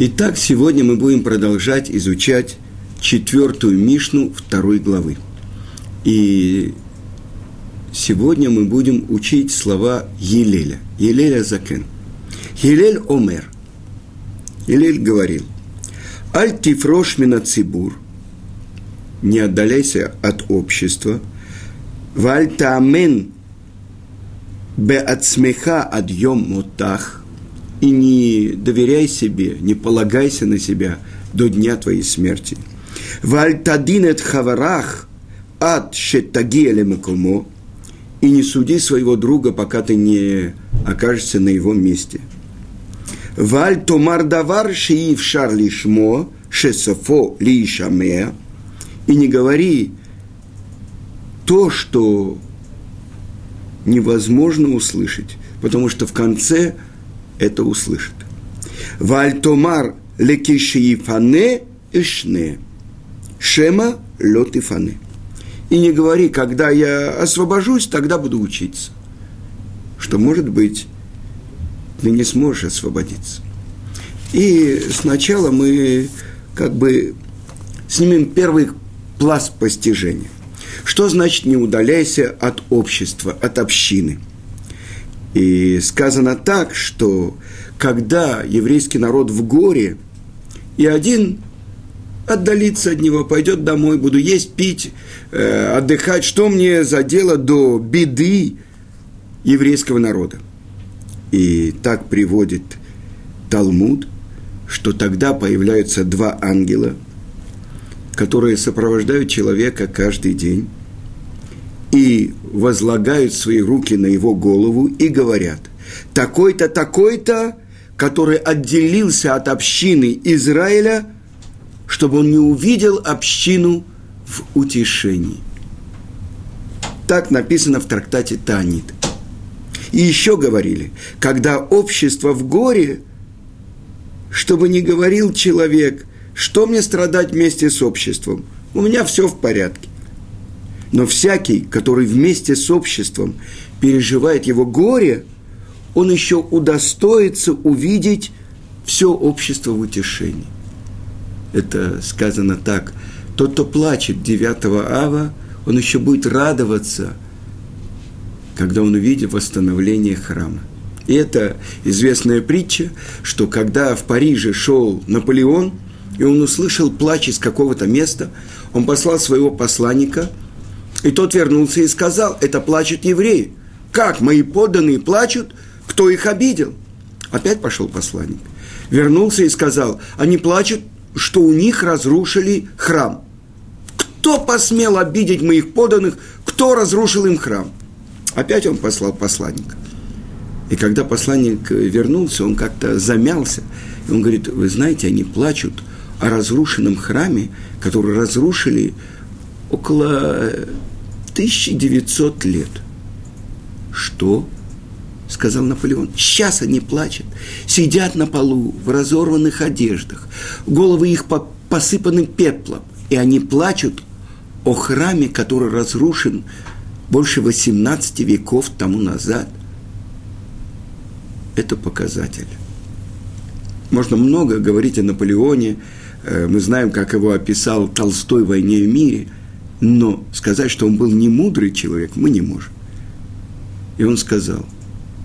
Итак, сегодня мы будем продолжать изучать четвертую Мишну второй главы. И сегодня мы будем учить слова Елеля, Елеля Закен. Елель Омер. Елель говорил, «Аль тифрош мина цибур» – «Не отдаляйся от общества», «Валь таамен бе ацмеха адьем мотах» и не доверяй себе, не полагайся на себя до дня твоей смерти. Вальтадинет хаварах ад шеттагиэле макумо и не суди своего друга, пока ты не окажешься на его месте. Валь томар давар шиив шар лишмо шесофо лишамея и не говори то, что невозможно услышать, потому что в конце – это услышит. Вальтомар лекишиифане ишне. Шема лотифане. И не говори, когда я освобожусь, тогда буду учиться. Что, может быть, ты не сможешь освободиться. И сначала мы как бы снимем первый пласт постижения. Что значит не удаляйся от общества, от общины – и сказано так, что когда еврейский народ в горе, и один отдалится от него, пойдет домой, буду есть, пить, э, отдыхать, что мне за дело до беды еврейского народа. И так приводит Талмуд, что тогда появляются два ангела, которые сопровождают человека каждый день и возлагают свои руки на его голову и говорят, такой-то, такой-то, который отделился от общины Израиля, чтобы он не увидел общину в утешении. Так написано в трактате Танит. И еще говорили, когда общество в горе, чтобы не говорил человек, что мне страдать вместе с обществом, у меня все в порядке. Но всякий, который вместе с обществом переживает его горе, он еще удостоится увидеть все общество в утешении. Это сказано так. Тот, кто плачет 9 ава, он еще будет радоваться, когда он увидит восстановление храма. И это известная притча, что когда в Париже шел Наполеон, и он услышал плач из какого-то места, он послал своего посланника – и тот вернулся и сказал, это плачут евреи. Как мои подданные плачут, кто их обидел? Опять пошел посланник. Вернулся и сказал, они плачут, что у них разрушили храм. Кто посмел обидеть моих подданных, кто разрушил им храм? Опять он послал посланника. И когда посланник вернулся, он как-то замялся. И он говорит, вы знаете, они плачут о разрушенном храме, который разрушили около 1900 лет. Что? сказал Наполеон. Сейчас они плачут, сидят на полу в разорванных одеждах, головы их посыпаны пеплом, и они плачут о храме, который разрушен больше 18 веков тому назад. Это показатель. Можно много говорить о Наполеоне, э, мы знаем, как его описал Толстой в «Войне и мире», но сказать, что он был не мудрый человек, мы не можем. И он сказал,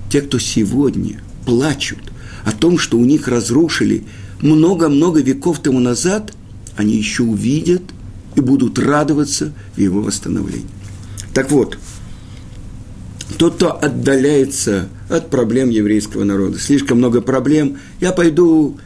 те, кто сегодня плачут о том, что у них разрушили много-много веков тому назад, они еще увидят и будут радоваться в его восстановлении. Так вот, тот, кто отдаляется от проблем еврейского народа, слишком много проблем, я пойду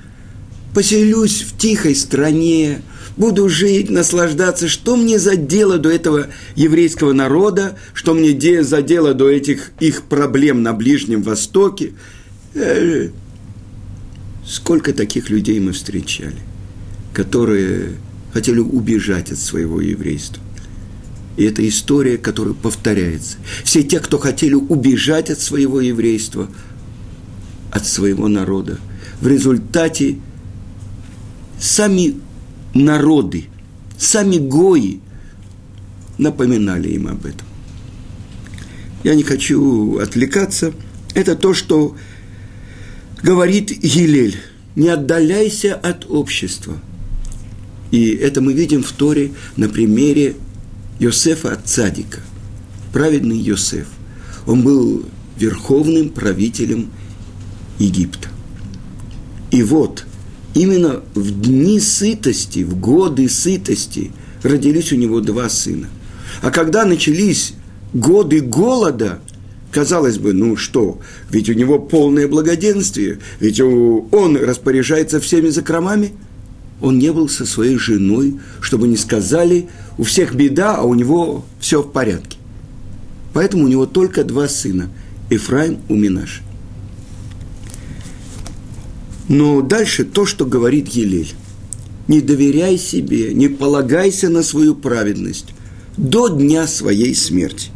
поселюсь в тихой стране, буду жить, наслаждаться. Что мне за дело до этого еврейского народа? Что мне за дело до этих их проблем на Ближнем Востоке? Э, сколько таких людей мы встречали, которые хотели убежать от своего еврейства. И это история, которая повторяется. Все те, кто хотели убежать от своего еврейства, от своего народа, в результате сами народы, сами гои напоминали им об этом. Я не хочу отвлекаться. Это то, что говорит Гилель. не отдаляйся от общества. И это мы видим в Торе на примере Йосефа от Цадика, праведный Йосеф. Он был верховным правителем Египта. И вот, именно в дни сытости, в годы сытости родились у него два сына. А когда начались годы голода, казалось бы, ну что, ведь у него полное благоденствие, ведь он распоряжается всеми закромами. Он не был со своей женой, чтобы не сказали, у всех беда, а у него все в порядке. Поэтому у него только два сына – Ефраим и Минаш. Но дальше то, что говорит Елель. Не доверяй себе, не полагайся на свою праведность до дня своей смерти.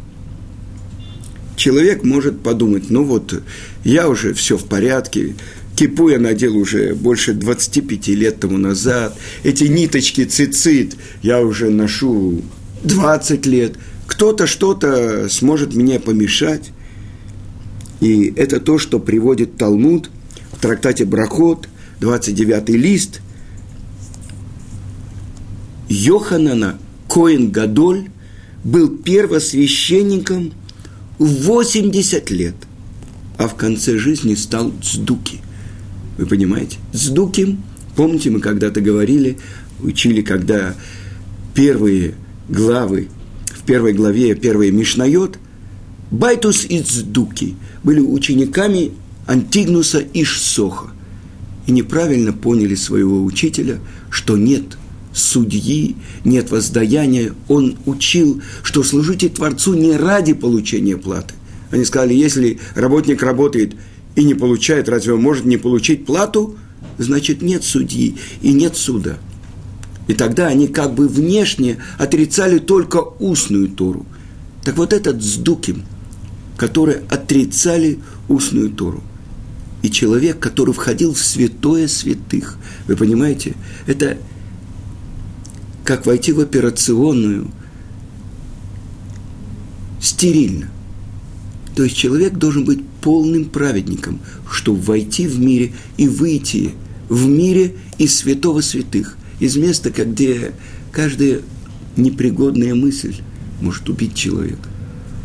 Человек может подумать, ну вот, я уже все в порядке, кипу я надел уже больше 25 лет тому назад, эти ниточки цицит я уже ношу 20 лет, кто-то что-то сможет мне помешать. И это то, что приводит Талмуд – трактате Брахот, 29 лист, Йоханана Коин Гадоль был первосвященником в 80 лет, а в конце жизни стал Цдуки. Вы понимаете? Цдуким, помните, мы когда-то говорили, учили, когда первые главы, в первой главе, первые Мишнайот, Байтус и Цдуки были учениками Антигнуса иш Сохо и неправильно поняли своего учителя, что нет судьи, нет воздаяния. Он учил, что служите Творцу не ради получения платы. Они сказали, если работник работает и не получает, разве он может не получить плату? Значит, нет судьи и нет суда. И тогда они как бы внешне отрицали только устную Тору. Так вот этот Сдуким, которые отрицали устную Тору и человек, который входил в святое святых. Вы понимаете? Это как войти в операционную стерильно. То есть человек должен быть полным праведником, чтобы войти в мире и выйти в мире из святого святых, из места, где каждая непригодная мысль может убить человека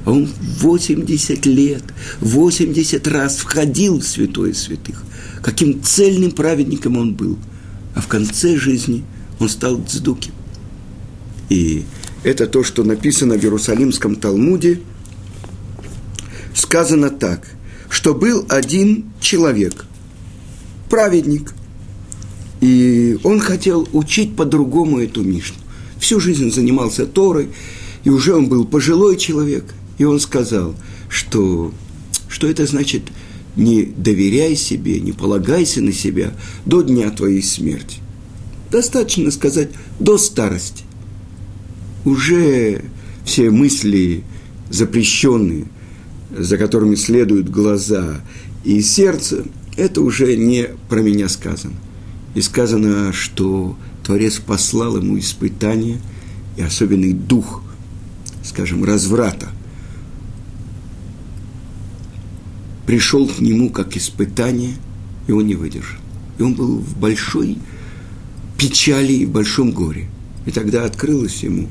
он 80 лет, 80 раз входил в святое святых. Каким цельным праведником он был. А в конце жизни он стал цдуким. И это то, что написано в Иерусалимском Талмуде. Сказано так, что был один человек, праведник, и он хотел учить по-другому эту Мишну. Всю жизнь занимался Торой, и уже он был пожилой человек – и он сказал, что, что это значит не доверяй себе, не полагайся на себя до дня твоей смерти. Достаточно сказать до старости. Уже все мысли запрещенные, за которыми следуют глаза и сердце, это уже не про меня сказано. И сказано, что Творец послал ему испытание и особенный дух, скажем, разврата – пришел к нему как испытание, и он не выдержал. И он был в большой печали и в большом горе. И тогда открылось ему,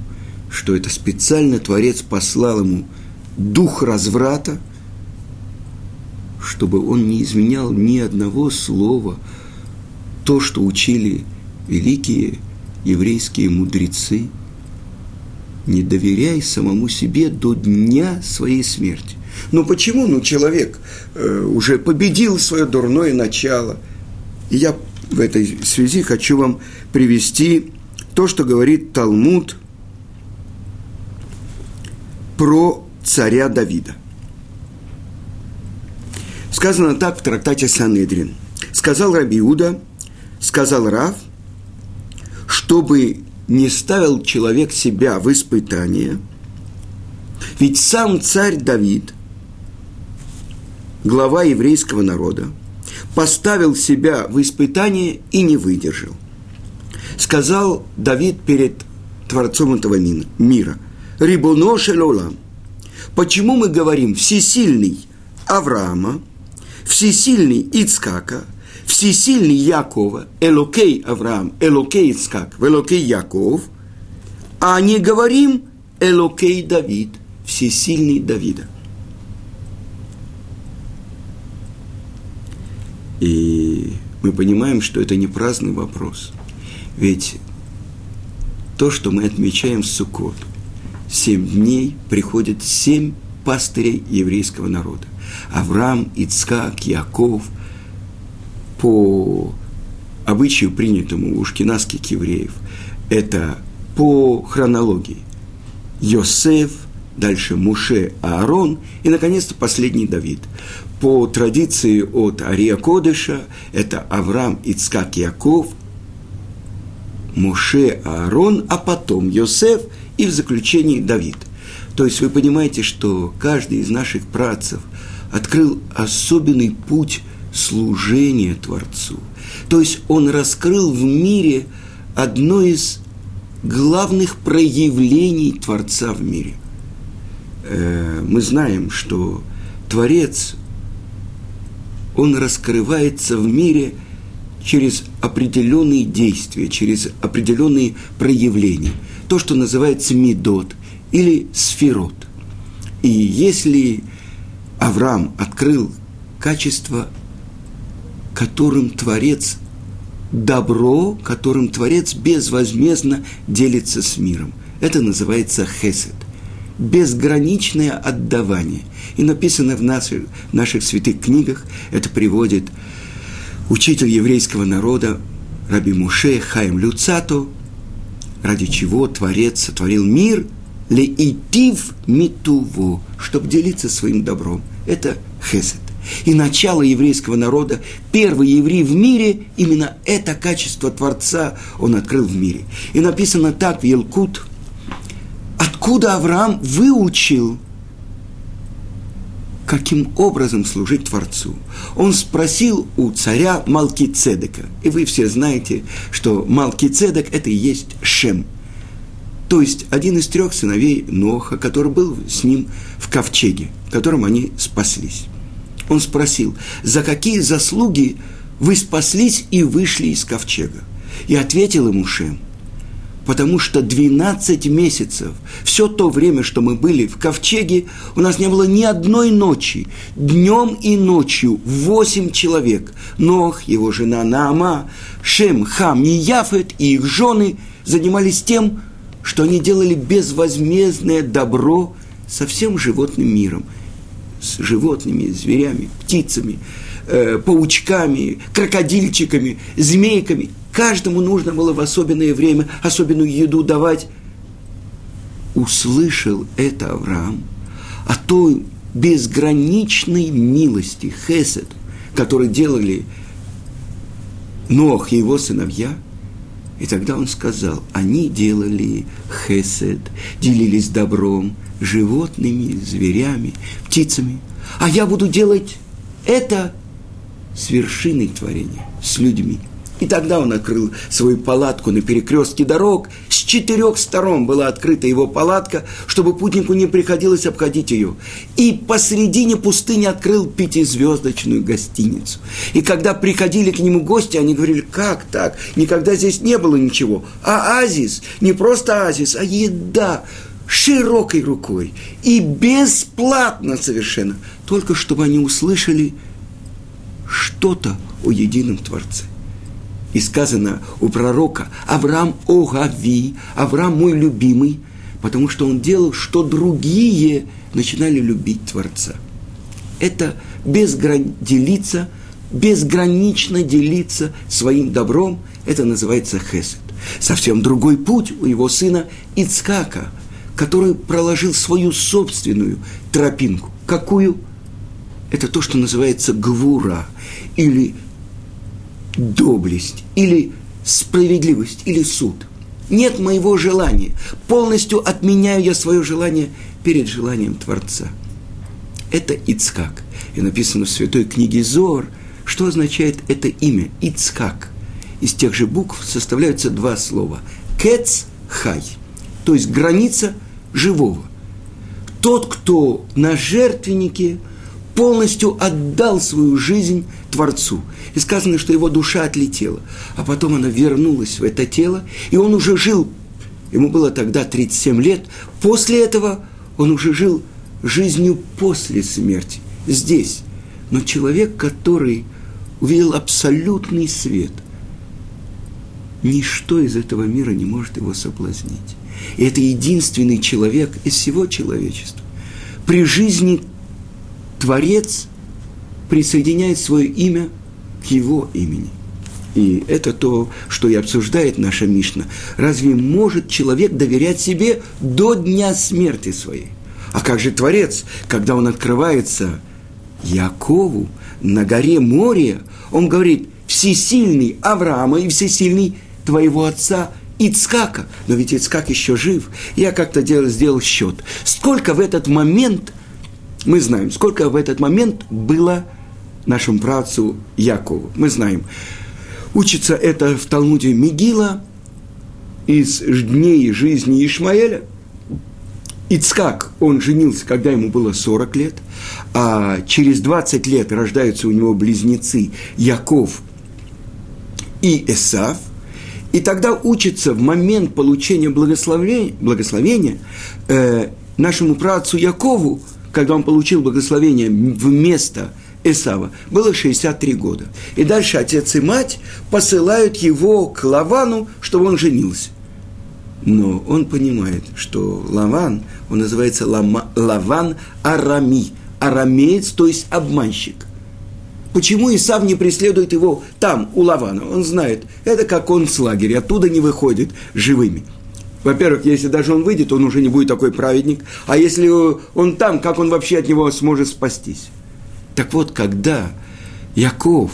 что это специально Творец послал ему дух разврата, чтобы он не изменял ни одного слова, то, что учили великие еврейские мудрецы. Не доверяй самому себе до дня своей смерти. Ну почему? Ну человек э, уже победил свое дурное начало. И я в этой связи хочу вам привести то, что говорит Талмуд про царя Давида. Сказано так в трактате Санедрин. Сказал Рабиуда, сказал Рав, чтобы не ставил человек себя в испытание, ведь сам царь Давид глава еврейского народа, поставил себя в испытание и не выдержал. Сказал Давид перед Творцом этого мира, «Рибуно шелолам». Почему мы говорим «всесильный Авраама», «всесильный Ицкака», всесильный Якова, Элокей Авраам, Элокей Ицкак, Элокей Яков, а не говорим Элокей Давид, всесильный Давида. И мы понимаем, что это не праздный вопрос. Ведь то, что мы отмечаем Суккот, семь дней приходят семь пастырей еврейского народа. Авраам, Ицкак, Яков, по обычаю, принятому у шкинасских евреев, это по хронологии. Йосеф, дальше Муше, Аарон и, наконец-то, последний Давид. По традиции от Ария Кодыша это Авраам, Ицкак, Яков, Муше, Аарон, а потом Йосеф и в заключении Давид. То есть вы понимаете, что каждый из наших працев открыл особенный путь служения Творцу. То есть он раскрыл в мире одно из главных проявлений Творца в мире. Э, мы знаем, что Творец, он раскрывается в мире через определенные действия, через определенные проявления. То, что называется медот или сферот. И если Авраам открыл качество, которым Творец добро, которым Творец безвозмездно делится с миром. Это называется хесед. Безграничное отдавание. И написано в наших, в наших святых книгах, это приводит учитель еврейского народа Раби Муше Хаим Люцато, ради чего Творец сотворил мир, леитив митуво, чтобы делиться своим добром. Это хесед и начало еврейского народа, первый еврей в мире, именно это качество Творца он открыл в мире. И написано так в Елкут, откуда Авраам выучил, каким образом служить Творцу. Он спросил у царя Малкицедека. И вы все знаете, что Малкицедек – это и есть Шем. То есть один из трех сыновей Ноха, который был с ним в ковчеге, в котором они спаслись. Он спросил, за какие заслуги вы спаслись и вышли из ковчега? И ответил ему Шем, потому что 12 месяцев, все то время, что мы были в ковчеге, у нас не было ни одной ночи, днем и ночью, восемь человек, Нох, его жена Наама, Шем, Хам и Яфет и их жены занимались тем, что они делали безвозмездное добро со всем животным миром – с животными, зверями, птицами, э, паучками, крокодильчиками, змейками. Каждому нужно было в особенное время особенную еду давать. Услышал это Авраам о той безграничной милости, хесед, который делали Нох и его сыновья – и тогда он сказал, они делали хесед, делились добром, животными, зверями, птицами. А я буду делать это с вершиной творения, с людьми. И тогда он открыл свою палатку на перекрестке дорог. С четырех сторон была открыта его палатка, чтобы путнику не приходилось обходить ее. И посредине пустыни открыл пятизвездочную гостиницу. И когда приходили к нему гости, они говорили, как так? Никогда здесь не было ничего. А азис, не просто азис, а еда широкой рукой и бесплатно совершенно, только чтобы они услышали что-то о едином Творце. И сказано у пророка Авраам Огави, Авраам мой любимый, потому что он делал, что другие начинали любить Творца. Это безгран... делиться, безгранично делиться своим добром, это называется хесед. Совсем другой путь у его сына Ицкака – который проложил свою собственную тропинку. Какую? Это то, что называется гвура, или доблесть, или справедливость, или суд. Нет моего желания. Полностью отменяю я свое желание перед желанием Творца. Это Ицкак. И написано в святой книге Зор, что означает это имя Ицкак. Из тех же букв составляются два слова. Кец хай. То есть граница – живого. Тот, кто на жертвеннике полностью отдал свою жизнь Творцу. И сказано, что его душа отлетела. А потом она вернулась в это тело, и он уже жил, ему было тогда 37 лет, после этого он уже жил жизнью после смерти, здесь. Но человек, который увидел абсолютный свет, ничто из этого мира не может его соблазнить. И это единственный человек из всего человечества. При жизни Творец присоединяет свое имя к его имени. И это то, что и обсуждает наша Мишна. Разве может человек доверять себе до дня смерти своей? А как же Творец, когда он открывается Якову на горе море, он говорит, всесильный Авраама и всесильный твоего отца Ицкака. Но ведь Ицкак еще жив. Я как-то делал, сделал счет. Сколько в этот момент, мы знаем, сколько в этот момент было нашему працу Якову. Мы знаем. Учится это в Талмуде Мигила из дней жизни Ишмаэля – Ицкак, он женился, когда ему было 40 лет, а через 20 лет рождаются у него близнецы Яков и Эсав, и тогда учится в момент получения благословения, благословения э, нашему працу Якову, когда он получил благословение вместо Эсава, было 63 года. И дальше отец и мать посылают его к Лавану, чтобы он женился. Но он понимает, что Лаван, он называется Лама, Лаван Арами, арамеец, то есть обманщик. Почему Исав не преследует его там, у Лавана? Он знает, это как он с лагеря, оттуда не выходит живыми. Во-первых, если даже он выйдет, он уже не будет такой праведник. А если он там, как он вообще от него сможет спастись? Так вот, когда Яков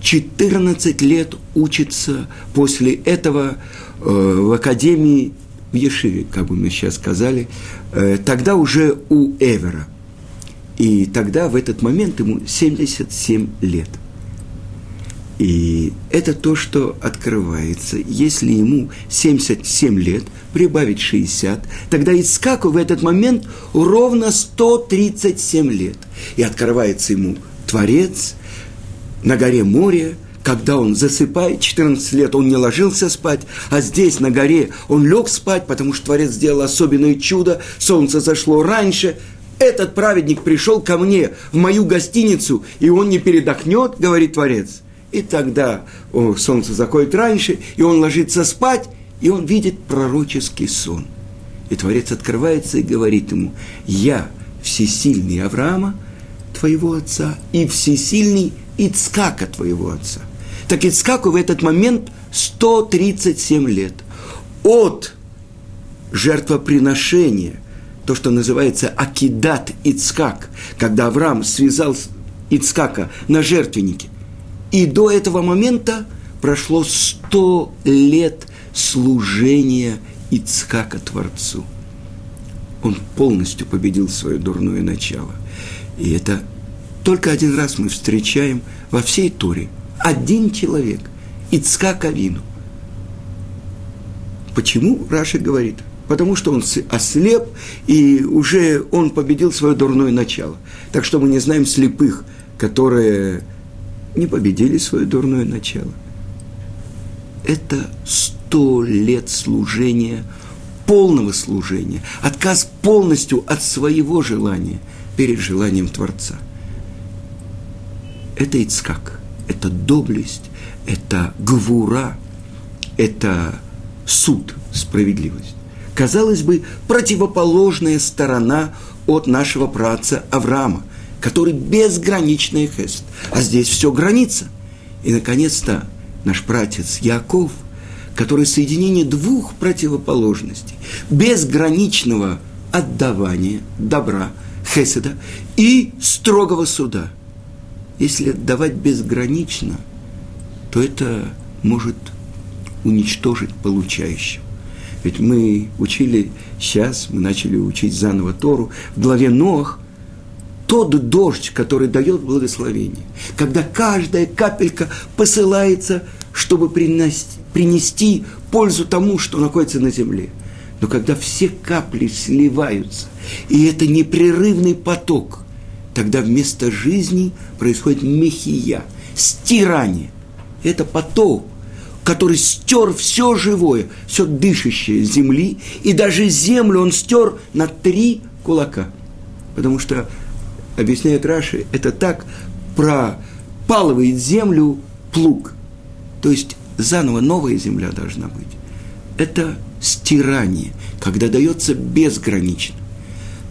14 лет учится после этого Э, в академии, в Ешиве, как бы мы сейчас сказали, э, тогда уже у Эвера. И тогда в этот момент ему 77 лет. И это то, что открывается. Если ему 77 лет, прибавить 60, тогда Ицкаку в этот момент ровно 137 лет. И открывается ему Творец на горе море, когда он засыпает, 14 лет он не ложился спать, а здесь, на горе, он лег спать, потому что Творец сделал особенное чудо, солнце зашло раньше, этот праведник пришел ко мне в мою гостиницу, и он не передохнет, говорит Творец. И тогда о, солнце заходит раньше, и он ложится спать, и он видит пророческий сон. И Творец открывается и говорит ему, я всесильный Авраама, твоего отца, и всесильный Ицкака, твоего отца. Так Ицкаку в этот момент 137 лет. От жертвоприношения, то, что называется Акидат Ицкак, когда Авраам связал Ицкака на жертвеннике, и до этого момента прошло 100 лет служения Ицкака Творцу. Он полностью победил свое дурное начало. И это только один раз мы встречаем во всей Торе – один человек, Ицкак Авину. Почему Раша говорит? Потому что он ослеп, и уже он победил свое дурное начало. Так что мы не знаем слепых, которые не победили свое дурное начало. Это сто лет служения, полного служения, отказ полностью от своего желания перед желанием Творца. Это Ицкак – это доблесть, это гвура, это суд, справедливость. Казалось бы, противоположная сторона от нашего праца Авраама, который безграничный хест. А здесь все граница. И, наконец-то, наш пратец Яков, который соединение двух противоположностей, безграничного отдавания добра, хеседа и строгого суда – если давать безгранично, то это может уничтожить получающего. Ведь мы учили сейчас, мы начали учить заново Тору, в главе Нох, тот дождь, который дает благословение, когда каждая капелька посылается, чтобы принести, принести пользу тому, что находится на земле. Но когда все капли сливаются, и это непрерывный поток – тогда вместо жизни происходит мехия, стирание. Это потоп, который стер все живое, все дышащее земли, и даже землю он стер на три кулака. Потому что, объясняет Раши, это так пропалывает землю плуг. То есть заново новая земля должна быть. Это стирание, когда дается безгранично.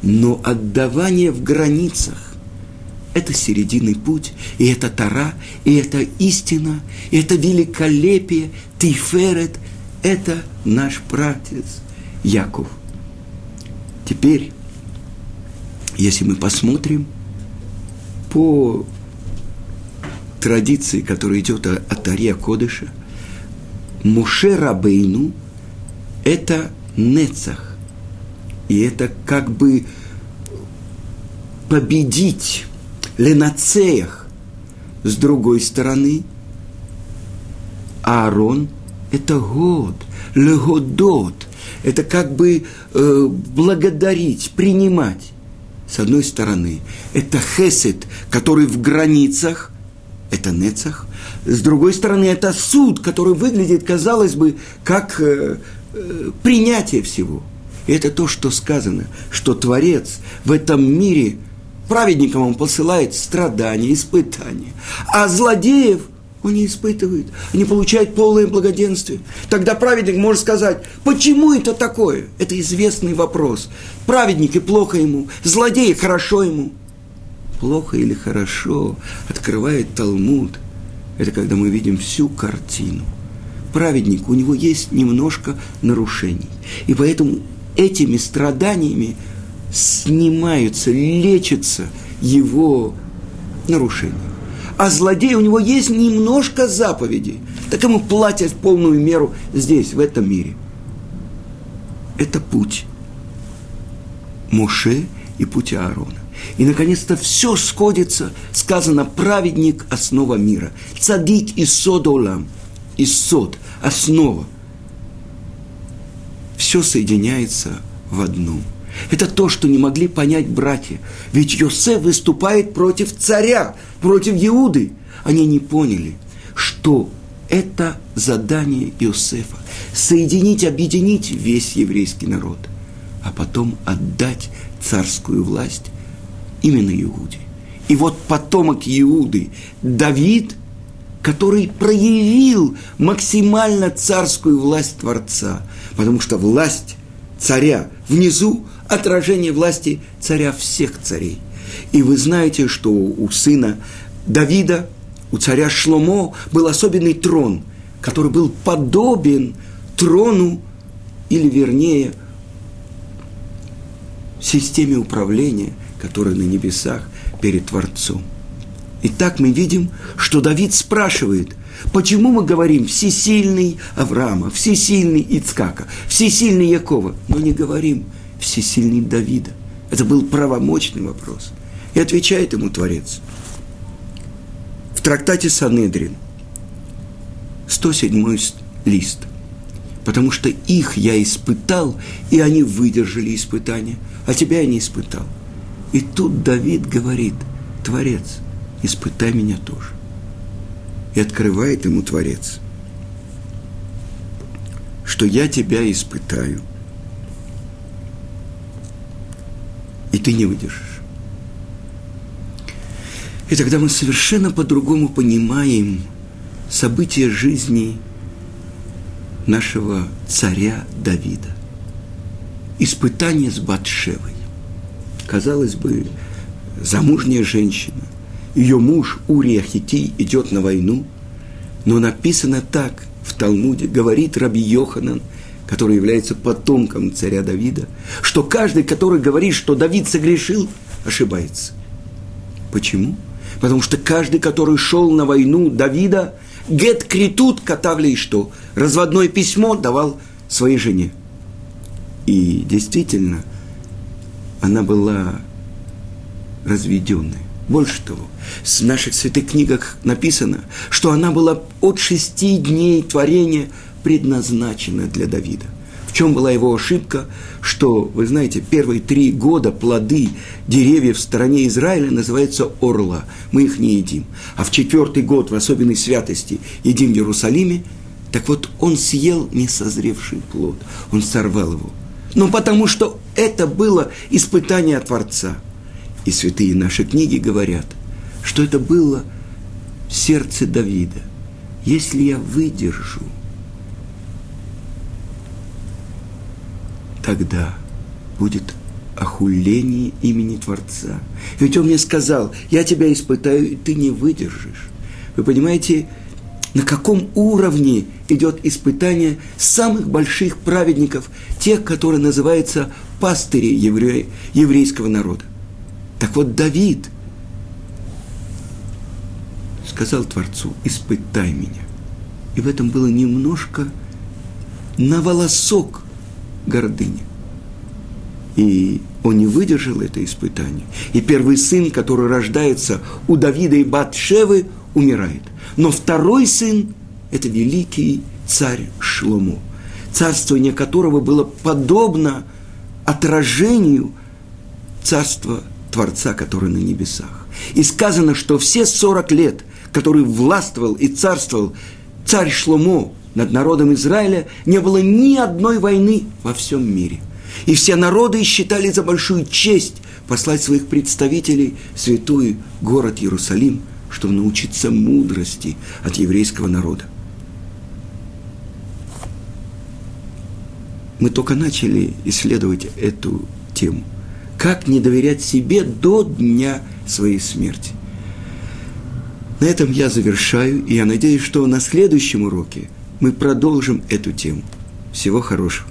Но отдавание в границах – это серединный путь, и это Тара, и это истина, и это великолепие, Тиферет – это наш пратец Яков. Теперь, если мы посмотрим по традиции, которая идет от Ария Кодыша, Муше Рабейну – это Нецах. И это как бы победить Ленацеях. С другой стороны, Аарон – это год, легодот. Это как бы э, благодарить, принимать. С одной стороны, это хесед, который в границах, это нецах. С другой стороны, это суд, который выглядит, казалось бы, как э, э, принятие всего. И это то, что сказано, что Творец в этом мире праведникам он посылает страдания, испытания, а злодеев он не испытывает, они получают полное благоденствие. Тогда праведник может сказать, почему это такое? Это известный вопрос. Праведники плохо ему, злодеи хорошо ему. Плохо или хорошо открывает Талмуд. Это когда мы видим всю картину. Праведник, у него есть немножко нарушений. И поэтому этими страданиями снимаются, лечатся его нарушения. А злодей, у него есть немножко заповедей. Так ему платят полную меру здесь, в этом мире. Это путь Моше и путь Аарона. И, наконец-то, все сходится, сказано, праведник – основа мира. Цадик и содолам, и сод – основа – все соединяется в одну. Это то, что не могли понять братья. Ведь Йосеф выступает против царя, против Иуды. Они не поняли, что это задание Иосифа. Соединить, объединить весь еврейский народ, а потом отдать царскую власть именно Иуде. И вот потомок Иуды, Давид, который проявил максимально царскую власть Творца – потому что власть царя внизу – отражение власти царя всех царей. И вы знаете, что у сына Давида, у царя Шломо был особенный трон, который был подобен трону, или вернее, системе управления, которая на небесах перед Творцом. И так мы видим, что Давид спрашивает, Почему мы говорим всесильный Авраама, всесильный Ицкака, всесильный Якова, но не говорим всесильный Давида? Это был правомочный вопрос. И отвечает ему Творец. В трактате Санедрин, 107 лист, потому что их я испытал, и они выдержали испытание, а тебя я не испытал. И тут Давид говорит, Творец, испытай меня тоже и открывает ему Творец, что я тебя испытаю, и ты не выдержишь. И тогда мы совершенно по-другому понимаем события жизни нашего царя Давида. Испытание с Батшевой. Казалось бы, замужняя женщина, ее муж Урия Хитий идет на войну, но написано так в Талмуде, говорит Раби Йоханан, который является потомком царя Давида, что каждый, который говорит, что Давид согрешил, ошибается. Почему? Потому что каждый, который шел на войну Давида, гет критут катавли и что? Разводное письмо давал своей жене. И действительно, она была разведенной. Больше того, в наших святых книгах написано, что она была от шести дней творения предназначена для Давида. В чем была его ошибка? Что, вы знаете, первые три года плоды деревьев в стороне Израиля называются орла. Мы их не едим. А в четвертый год в особенной святости едим в Иерусалиме. Так вот, он съел несозревший плод. Он сорвал его. Ну, потому что это было испытание Творца. И святые наши книги говорят, что это было сердце Давида. Если я выдержу – тогда будет охуление имени Творца. Ведь он мне сказал, я тебя испытаю, и ты не выдержишь. Вы понимаете, на каком уровне идет испытание самых больших праведников, тех, которые называются пастыри евре... еврейского народа. Так вот, Давид сказал Творцу, испытай меня. И в этом было немножко на волосок гордыни. И он не выдержал это испытание. И первый сын, который рождается у Давида и Батшевы, умирает. Но второй сын – это великий царь Шломо, царствование которого было подобно отражению царства Творца, который на небесах. И сказано, что все 40 лет, который властвовал и царствовал царь Шломо над народом Израиля не было ни одной войны во всем мире. И все народы считали за большую честь послать своих представителей в святой город Иерусалим, чтобы научиться мудрости от еврейского народа. Мы только начали исследовать эту тему. Как не доверять себе до дня своей смерти. На этом я завершаю, и я надеюсь, что на следующем уроке – мы продолжим эту тему. Всего хорошего.